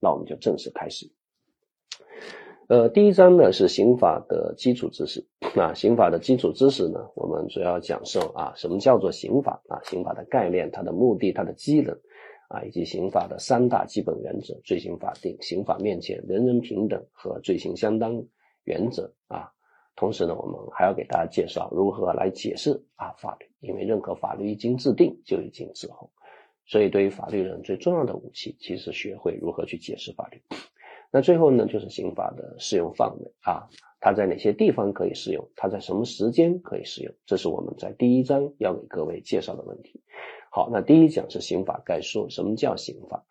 那我们就正式开始。呃，第一章呢是刑法的基础知识啊，刑法的基础知识呢，我们主要讲授啊，什么叫做刑法啊，刑法的概念、它的目的、它的机能啊，以及刑法的三大基本原则：罪刑法定、刑法面前人人平等和罪刑相当原则啊。同时呢，我们还要给大家介绍如何来解释啊法律，因为任何法律一经制定就已经滞后，所以对于法律人最重要的武器，其实学会如何去解释法律。那最后呢，就是刑法的适用范围啊，它在哪些地方可以适用，它在什么时间可以适用，这是我们在第一章要给各位介绍的问题。好，那第一讲是刑法概述，什么叫刑法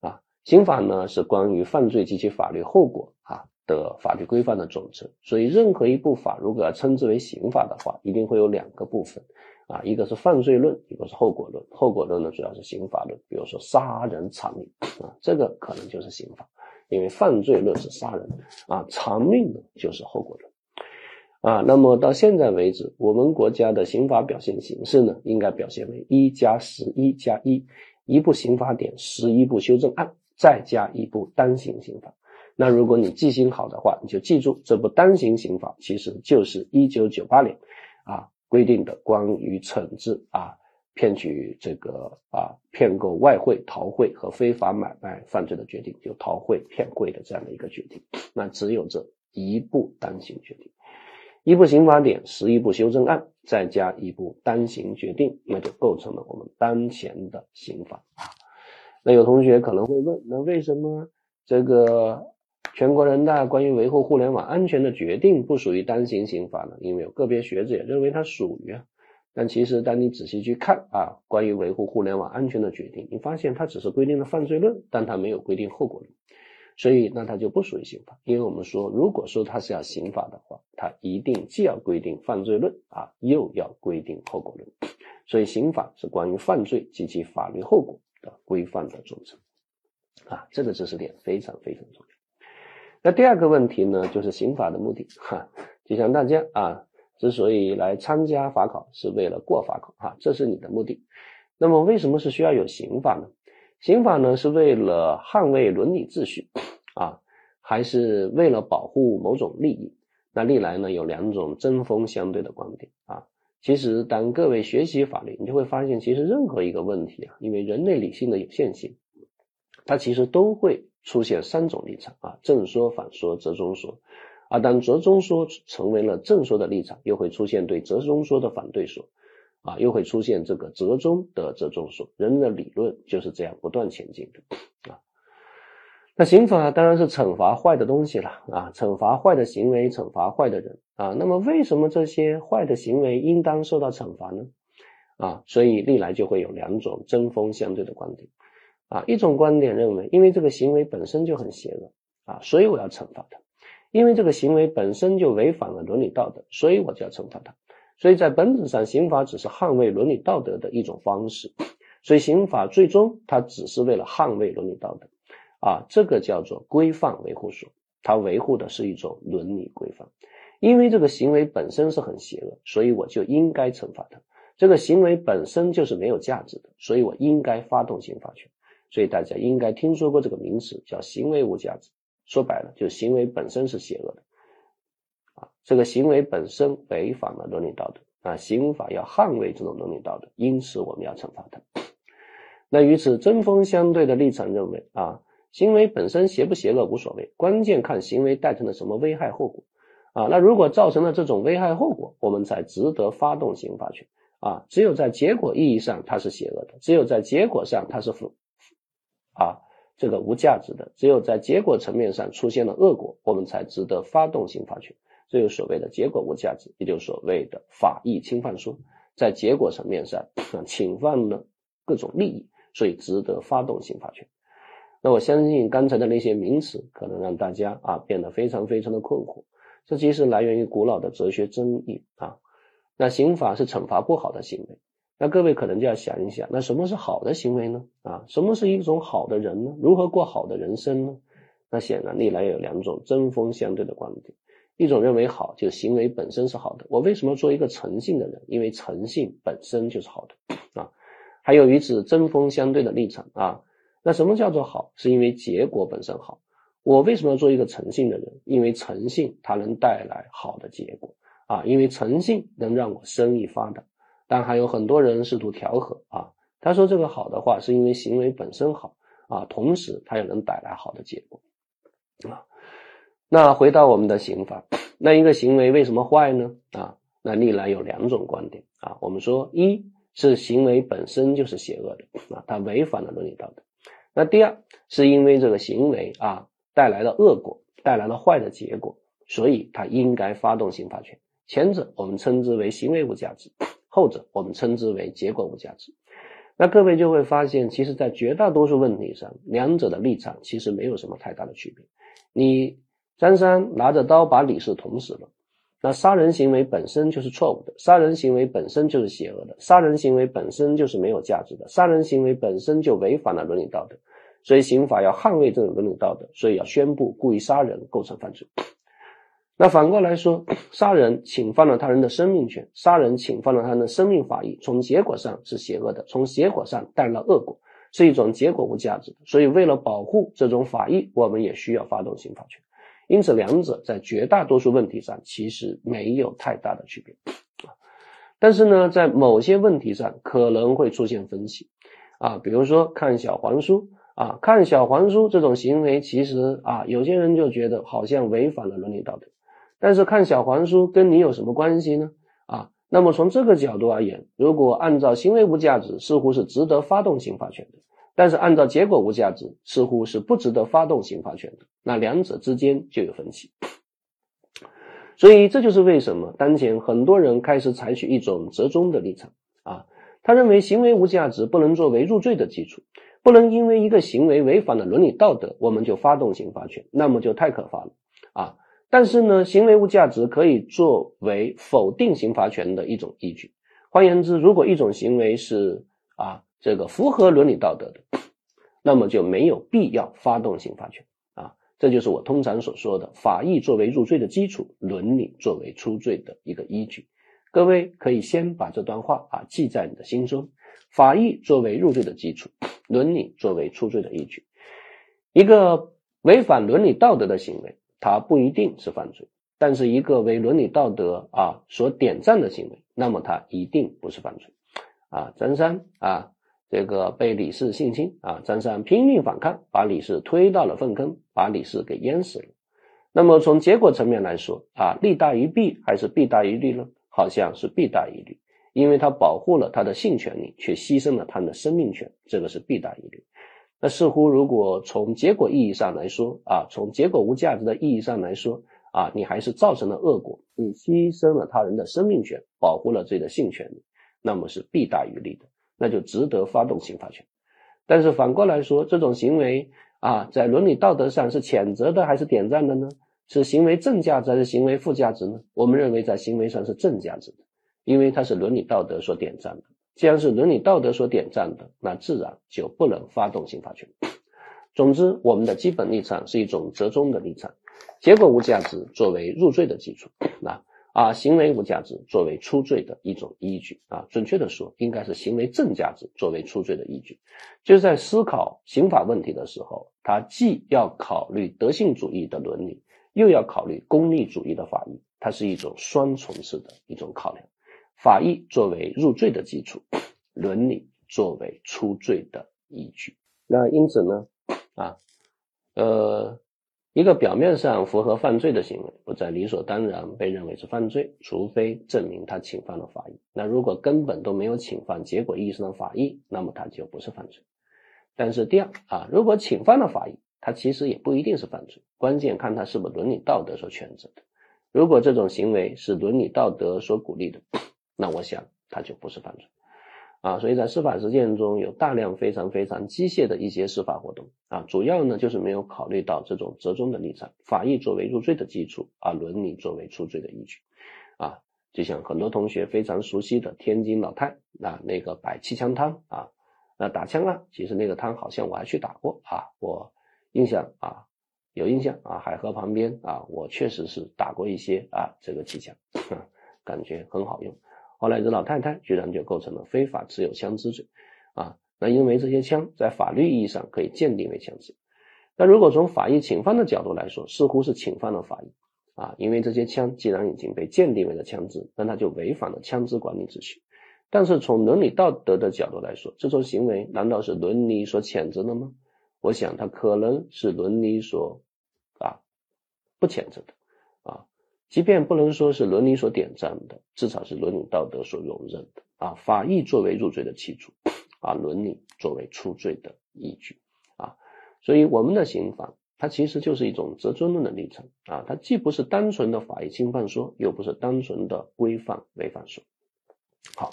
啊？刑法呢是关于犯罪及其法律后果啊。的法律规范的总称，所以任何一部法如果要称之为刑法的话，一定会有两个部分啊，一个是犯罪论，一个是后果论。后果论呢，主要是刑法论，比如说杀人偿命啊，这个可能就是刑法，因为犯罪论是杀人啊，偿命呢就是后果论啊。那么到现在为止，我们国家的刑法表现形式呢，应该表现为一加十一加一，一部刑法典，十一部修正案，再加一部单行刑法。那如果你记性好的话，你就记住这部单行刑法其实就是一九九八年啊规定的关于惩治啊骗取这个啊骗购外汇、逃汇和非法买卖犯罪的决定，就逃汇、骗汇的这样的一个决定。那只有这一部单行决定，一部刑法典，十一部修正案，再加一部单行决定，那就构成了我们当前的刑法啊。那有同学可能会问，那为什么这个？全国人大关于维护互联网安全的决定不属于单行刑法呢？因为有个别学者也认为它属于啊。但其实当你仔细去看啊，关于维护互联网安全的决定，你发现它只是规定了犯罪论，但它没有规定后果论，所以那它就不属于刑法。因为我们说，如果说它是要刑法的话，它一定既要规定犯罪论啊，又要规定后果论。所以刑法是关于犯罪及其法律后果的规范的总称啊，这个知识点非常非常重要。那第二个问题呢，就是刑法的目的哈，就像大家啊，之所以来参加法考，是为了过法考哈，这是你的目的。那么为什么是需要有刑法呢？刑法呢是为了捍卫伦理秩序啊，还是为了保护某种利益？那历来呢有两种针锋相对的观点啊。其实当各位学习法律，你就会发现，其实任何一个问题啊，因为人类理性的有限性，它其实都会。出现三种立场啊，正说、反说、折中说。而当折中说成为了正说的立场，又会出现对折中说的反对说，啊，又会出现这个折中的折中说。人的理论就是这样不断前进的啊。那刑法当然是惩罚坏的东西了啊，惩罚坏的行为，惩罚坏的人啊。那么为什么这些坏的行为应当受到惩罚呢？啊，所以历来就会有两种针锋相对的观点。啊，一种观点认为，因为这个行为本身就很邪恶啊，所以我要惩罚他；因为这个行为本身就违反了伦理道德，所以我就要惩罚他。所以在本质上，刑法只是捍卫伦理道德的一种方式。所以刑法最终它只是为了捍卫伦理道德啊，这个叫做规范维护所，它维护的是一种伦理规范。因为这个行为本身是很邪恶，所以我就应该惩罚他。这个行为本身就是没有价值的，所以我应该发动刑法权。所以大家应该听说过这个名词，叫行为无价值。说白了，就行为本身是邪恶的啊，这个行为本身违反了伦理道德啊，刑法要捍卫这种伦理道德，因此我们要惩罚他。那与此针锋相对的立场认为啊，行为本身邪不邪恶无所谓，关键看行为带成了什么危害后果啊。那如果造成了这种危害后果，我们才值得发动刑法权啊。只有在结果意义上它是邪恶的，只有在结果上它是负。啊，这个无价值的，只有在结果层面上出现了恶果，我们才值得发动刑法权。这就所谓的结果无价值，也就所谓的法益侵犯说，在结果层面上侵犯了各种利益，所以值得发动刑法权。那我相信刚才的那些名词可能让大家啊变得非常非常的困惑，这其实来源于古老的哲学争议啊。那刑法是惩罚不好的行为。那各位可能就要想一想，那什么是好的行为呢？啊，什么是一种好的人呢？如何过好的人生呢？那显然历来有两种针锋相对的观点，一种认为好，就行为本身是好的。我为什么做一个诚信的人？因为诚信本身就是好的啊。还有与此针锋相对的立场啊，那什么叫做好？是因为结果本身好。我为什么要做一个诚信的人？因为诚信它能带来好的结果啊，因为诚信能让我生意发达。但还有很多人试图调和啊，他说这个好的话是因为行为本身好啊，同时它又能带来好的结果啊。那回到我们的刑法，那一个行为为什么坏呢？啊，那历来有两种观点啊，我们说一是行为本身就是邪恶的啊，它违反了伦理道德。那第二是因为这个行为啊。带来了恶果，带来了坏的结果，所以他应该发动刑罚权。前者我们称之为行为无价值，后者我们称之为结果无价值。那各位就会发现，其实，在绝大多数问题上，两者的立场其实没有什么太大的区别。你张三拿着刀把李四捅死了，那杀人行为本身就是错误的，杀人行为本身就是邪恶的，杀人行为本身就是没有价值的，杀人行为本身就违反了伦理道德。所以刑法要捍卫这种伦理道德，所以要宣布故意杀人构成犯罪。那反过来说，杀人侵犯了他人的生命权，杀人侵犯了他人的生命法益，从结果上是邪恶的，从结果上带来了恶果，是一种结果无价值的。所以为了保护这种法益，我们也需要发动刑法权。因此，两者在绝大多数问题上其实没有太大的区别啊。但是呢，在某些问题上可能会出现分歧啊，比如说看小黄书。啊，看小黄书这种行为，其实啊，有些人就觉得好像违反了伦理道德。但是看小黄书跟你有什么关系呢？啊，那么从这个角度而言，如果按照行为无价值，似乎是值得发动刑罚权的；但是按照结果无价值，似乎是不值得发动刑罚权的。那两者之间就有分歧。所以这就是为什么当前很多人开始采取一种折中的立场啊，他认为行为无价值不能作为入罪的基础。不能因为一个行为违反了伦理道德，我们就发动刑罚权，那么就太可怕了啊！但是呢，行为无价值可以作为否定刑罚权的一种依据。换言之，如果一种行为是啊这个符合伦理道德的，那么就没有必要发动刑罚权啊！这就是我通常所说的法益作为入罪的基础，伦理作为出罪的一个依据。各位可以先把这段话啊记在你的心中。法益作为入罪的基础，伦理作为出罪的依据。一个违反伦理道德的行为，它不一定是犯罪；但是一个为伦理道德啊所点赞的行为，那么它一定不是犯罪。啊，张三啊，这个被李四性侵啊，张三拼命反抗，把李四推到了粪坑，把李四给淹死了。那么从结果层面来说啊，利大于弊还是弊大于利呢？好像是弊大于利。因为他保护了他的性权利，却牺牲了他的生命权，这个是弊大于利。那似乎如果从结果意义上来说啊，从结果无价值的意义上来说啊，你还是造成了恶果，你牺牲了他人的生命权，保护了自己的性权利，那么是弊大于利的，那就值得发动刑罚权。但是反过来说，这种行为啊，在伦理道德上是谴责的还是点赞的呢？是行为正价值还是行为负价值呢？我们认为在行为上是正价值的。因为它是伦理道德所点赞的，既然是伦理道德所点赞的，那自然就不能发动刑罚权。总之，我们的基本立场是一种折中的立场，结果无价值作为入罪的基础，那啊行为无价值作为出罪的一种依据啊，准确的说，应该是行为正价值作为出罪的依据。就是在思考刑法问题的时候，它既要考虑德性主义的伦理，又要考虑功利主义的法益，它是一种双重式的一种考量。法益作为入罪的基础，伦理作为出罪的依据。那因此呢，啊，呃，一个表面上符合犯罪的行为，不再理所当然被认为是犯罪，除非证明他侵犯了法益。那如果根本都没有侵犯结果意义上的法益，那么他就不是犯罪。但是第二啊，如果侵犯了法益，他其实也不一定是犯罪，关键看他是不是伦理道德所谴责的。如果这种行为是伦理道德所鼓励的。那我想，它就不是犯罪啊。所以在司法实践中有大量非常非常机械的一些司法活动啊，主要呢就是没有考虑到这种折中的立场，法益作为入罪的基础，啊伦理作为出罪的依据啊。就像很多同学非常熟悉的天津老太啊，那个摆气枪摊啊，那打枪啊，其实那个摊好像我还去打过啊，我印象啊有印象啊，海河旁边啊，我确实是打过一些啊这个气枪，感觉很好用。后来这老太太居然就构成了非法持有枪支罪，啊，那因为这些枪在法律意义上可以鉴定为枪支。那如果从法益侵犯的角度来说，似乎是侵犯了法益啊，因为这些枪既然已经被鉴定为了枪支，那它就违反了枪支管理秩序。但是从伦理道德的角度来说，这种行为难道是伦理所谴责的吗？我想它可能是伦理所啊不谴责的，即便不能说是伦理所点赞的，至少是伦理道德所容忍的啊。法益作为入罪的基础啊，伦理作为出罪的依据啊。所以，我们的刑法它其实就是一种折中论的历程啊，它既不是单纯的法益侵犯说，又不是单纯的规范违反说。好，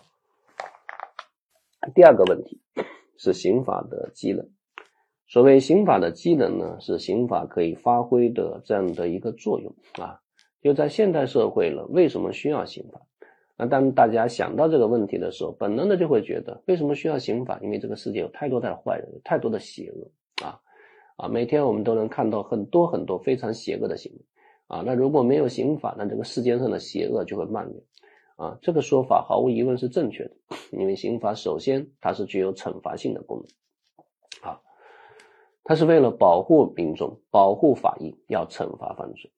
第二个问题是刑法的机能。所谓刑法的机能呢，是刑法可以发挥的这样的一个作用啊。就在现代社会了，为什么需要刑法？那当大家想到这个问题的时候，本能的就会觉得，为什么需要刑法？因为这个世界有太多的坏人，有太多的邪恶啊。啊，每天我们都能看到很多很多非常邪恶的行为，啊，那如果没有刑法，那这个世界上的邪恶就会蔓延，啊，这个说法毫无疑问是正确的，因为刑法首先它是具有惩罚性的功能，啊，它是为了保护民众、保护法益，要惩罚犯罪，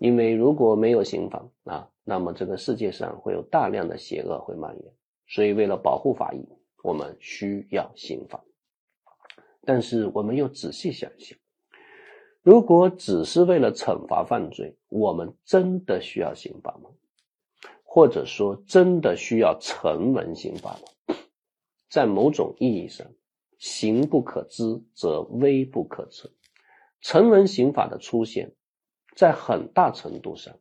因为如果没有刑法，啊，那么这个世界上会有大量的邪恶会蔓延，所以为了保护法益，我们需要刑法。但是我们又仔细想想，如果只是为了惩罚犯罪，我们真的需要刑法吗？或者说，真的需要成文刑法吗？在某种意义上，刑不可知则威不可测。成文刑法的出现，在很大程度上，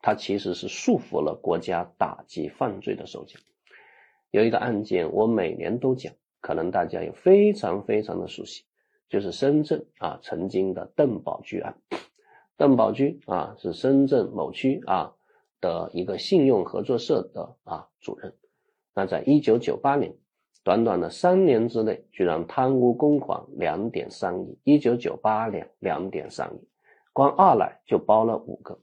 它其实是束缚了国家打击犯罪的手脚。有一个案件，我每年都讲。可能大家也非常非常的熟悉，就是深圳啊曾经的邓宝驹案。邓宝驹啊是深圳某区啊的一个信用合作社的啊主任。那在一九九八年，短短的三年之内，居然贪污公款两点三亿。一九九八年两点三亿，光二奶就包了五个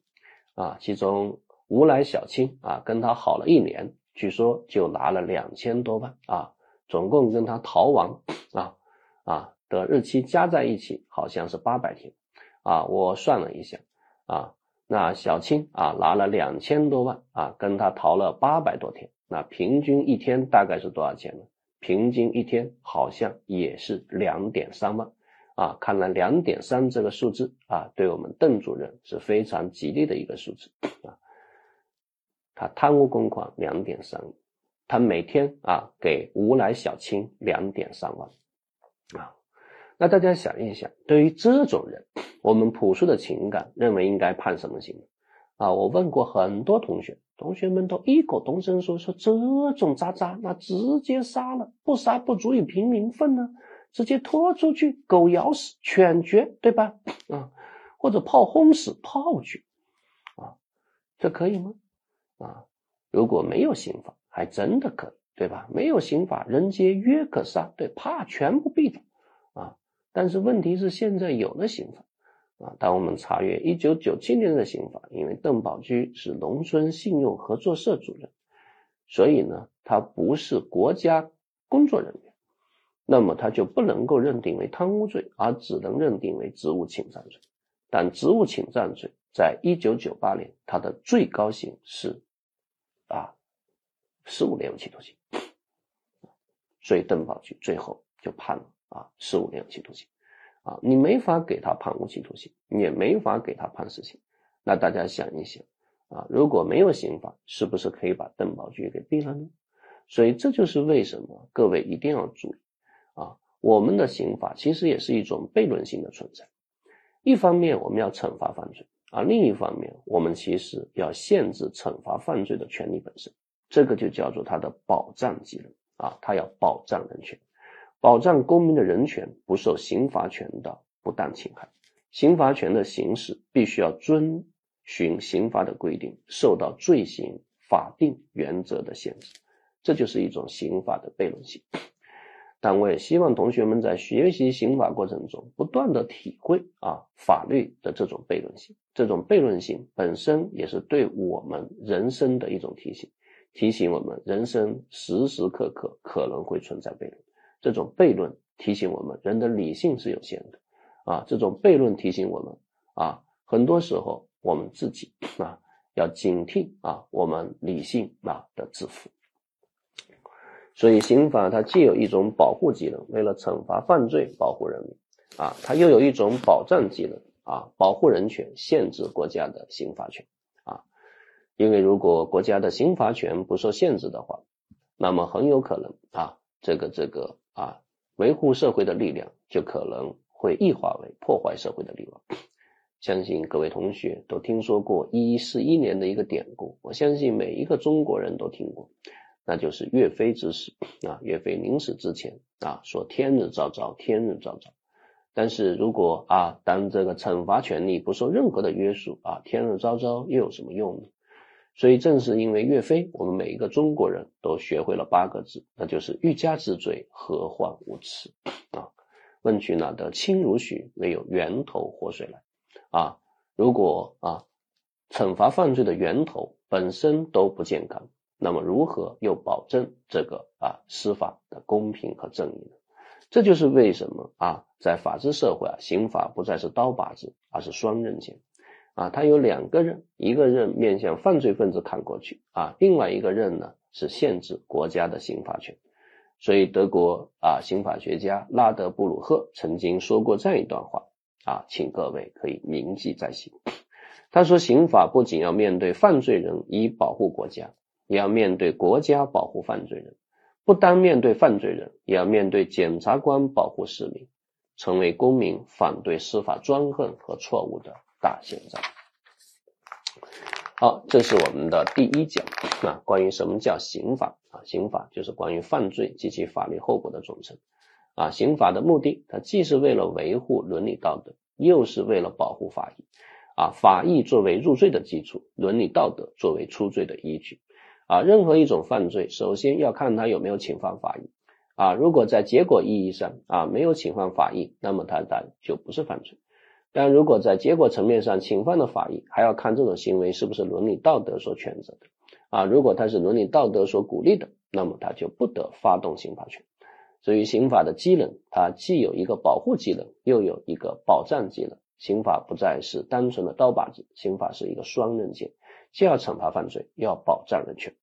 啊，其中吴乃小青啊跟他好了一年，据说就拿了两千多万啊。总共跟他逃亡啊啊的日期加在一起，好像是八百天啊。我算了一下啊，那小青啊拿了两千多万啊，跟他逃了八百多天，那平均一天大概是多少钱呢？平均一天好像也是两点三万啊。看来两点三这个数字啊，对我们邓主任是非常吉利的一个数字啊。他贪污公款两点三。他每天啊给无赖小青两点三万啊，那大家想一想，对于这种人，我们朴素的情感认为应该判什么刑啊？我问过很多同学，同学们都异口同声说：说这种渣渣，那直接杀了，不杀不足以平民愤呢，直接拖出去，狗咬死，犬绝，对吧？啊，或者炮轰死，炮决啊，这可以吗？啊，如果没有刑法。还真的可以，对吧？没有刑法，人皆曰可杀，对，啪，全部毙掉啊！但是问题是，现在有了刑法啊。当我们查阅一九九七年的刑法，因为邓宝驹是农村信用合作社主任，所以呢，他不是国家工作人员，那么他就不能够认定为贪污罪，而只能认定为职务侵占罪。但职务侵占罪在一九九八年，它的最高刑是啊。十五年有期徒刑，所以邓宝驹最后就判了啊十五年有期徒刑，啊你没法给他判无期徒刑，你也没法给他判死刑。那大家想一想啊，如果没有刑法，是不是可以把邓宝驹给毙了呢？所以这就是为什么各位一定要注意，我们的刑法其实也是一种悖论性的存在。一方面我们要惩罚犯罪，而另一方面我们其实要限制惩罚犯罪的权利本身。这个就叫做它的保障机能啊，它要保障人权，保障公民的人权不受刑罚权的不当侵害。刑罚权的行使必须要遵循刑法的规定，受到罪行法定原则的限制。这就是一种刑法的悖论性。但我也希望同学们在学习刑法过程中，不断的体会啊法律的这种悖论性。这种悖论性本身也是对我们人生的一种提醒。提醒我们，人生时时刻刻可能会存在悖论，这种悖论提醒我们，人的理性是有限的啊。这种悖论提醒我们啊，很多时候我们自己啊要警惕啊，我们理性啊的自负。所以刑法它既有一种保护技能，为了惩罚犯罪、保护人民啊，它又有一种保障技能啊，保护人权、限制国家的刑法权啊。因为如果国家的刑罚权不受限制的话，那么很有可能啊，这个这个啊，维护社会的力量就可能会异化为破坏社会的力量。相信各位同学都听说过一一四一年的一个典故，我相信每一个中国人都听过。那就是岳飞之死啊，岳飞临死之前啊说天日昭昭，天日昭昭。但是如果啊，当这个惩罚权力不受任何的约束啊，天日昭昭又有什么用呢？所以正是因为岳飞，我们每一个中国人都学会了八个字，那就是欲加之罪，何患无辞啊？问渠哪得清如许？唯有源头活水来啊！如果啊，惩罚犯罪的源头本身都不健康。那么如何又保证这个啊司法的公平和正义呢？这就是为什么啊在法治社会啊刑法不再是刀把子，而是双刃剑啊，它有两个刃，一个刃面向犯罪分子砍过去啊，另外一个刃呢是限制国家的刑法权。所以德国啊刑法学家拉德布鲁赫曾经说过这样一段话啊，请各位可以铭记在心。他说，刑法不仅要面对犯罪人以保护国家。也要面对国家保护犯罪人，不单面对犯罪人，也要面对检察官保护市民，成为公民反对司法专横和错误的大宪章。好，这是我们的第一讲啊，关于什么叫刑法啊？刑法就是关于犯罪及其法律后果的总称啊。刑法的目的，它既是为了维护伦理道德，又是为了保护法益啊。法益作为入罪的基础，伦理道德作为出罪的依据。啊，任何一种犯罪，首先要看他有没有侵犯法益。啊，如果在结果意义上啊没有侵犯法益，那么他他就不是犯罪。但如果在结果层面上侵犯了法益，还要看这种行为是不是伦理道德所谴责的。啊，如果他是伦理道德所鼓励的，那么他就不得发动刑法权。所以，刑法的机能，它既有一个保护机能，又有一个保障机能。刑法不再是单纯的刀把子，刑法是一个双刃剑。既要惩罚犯罪，又要保障人权。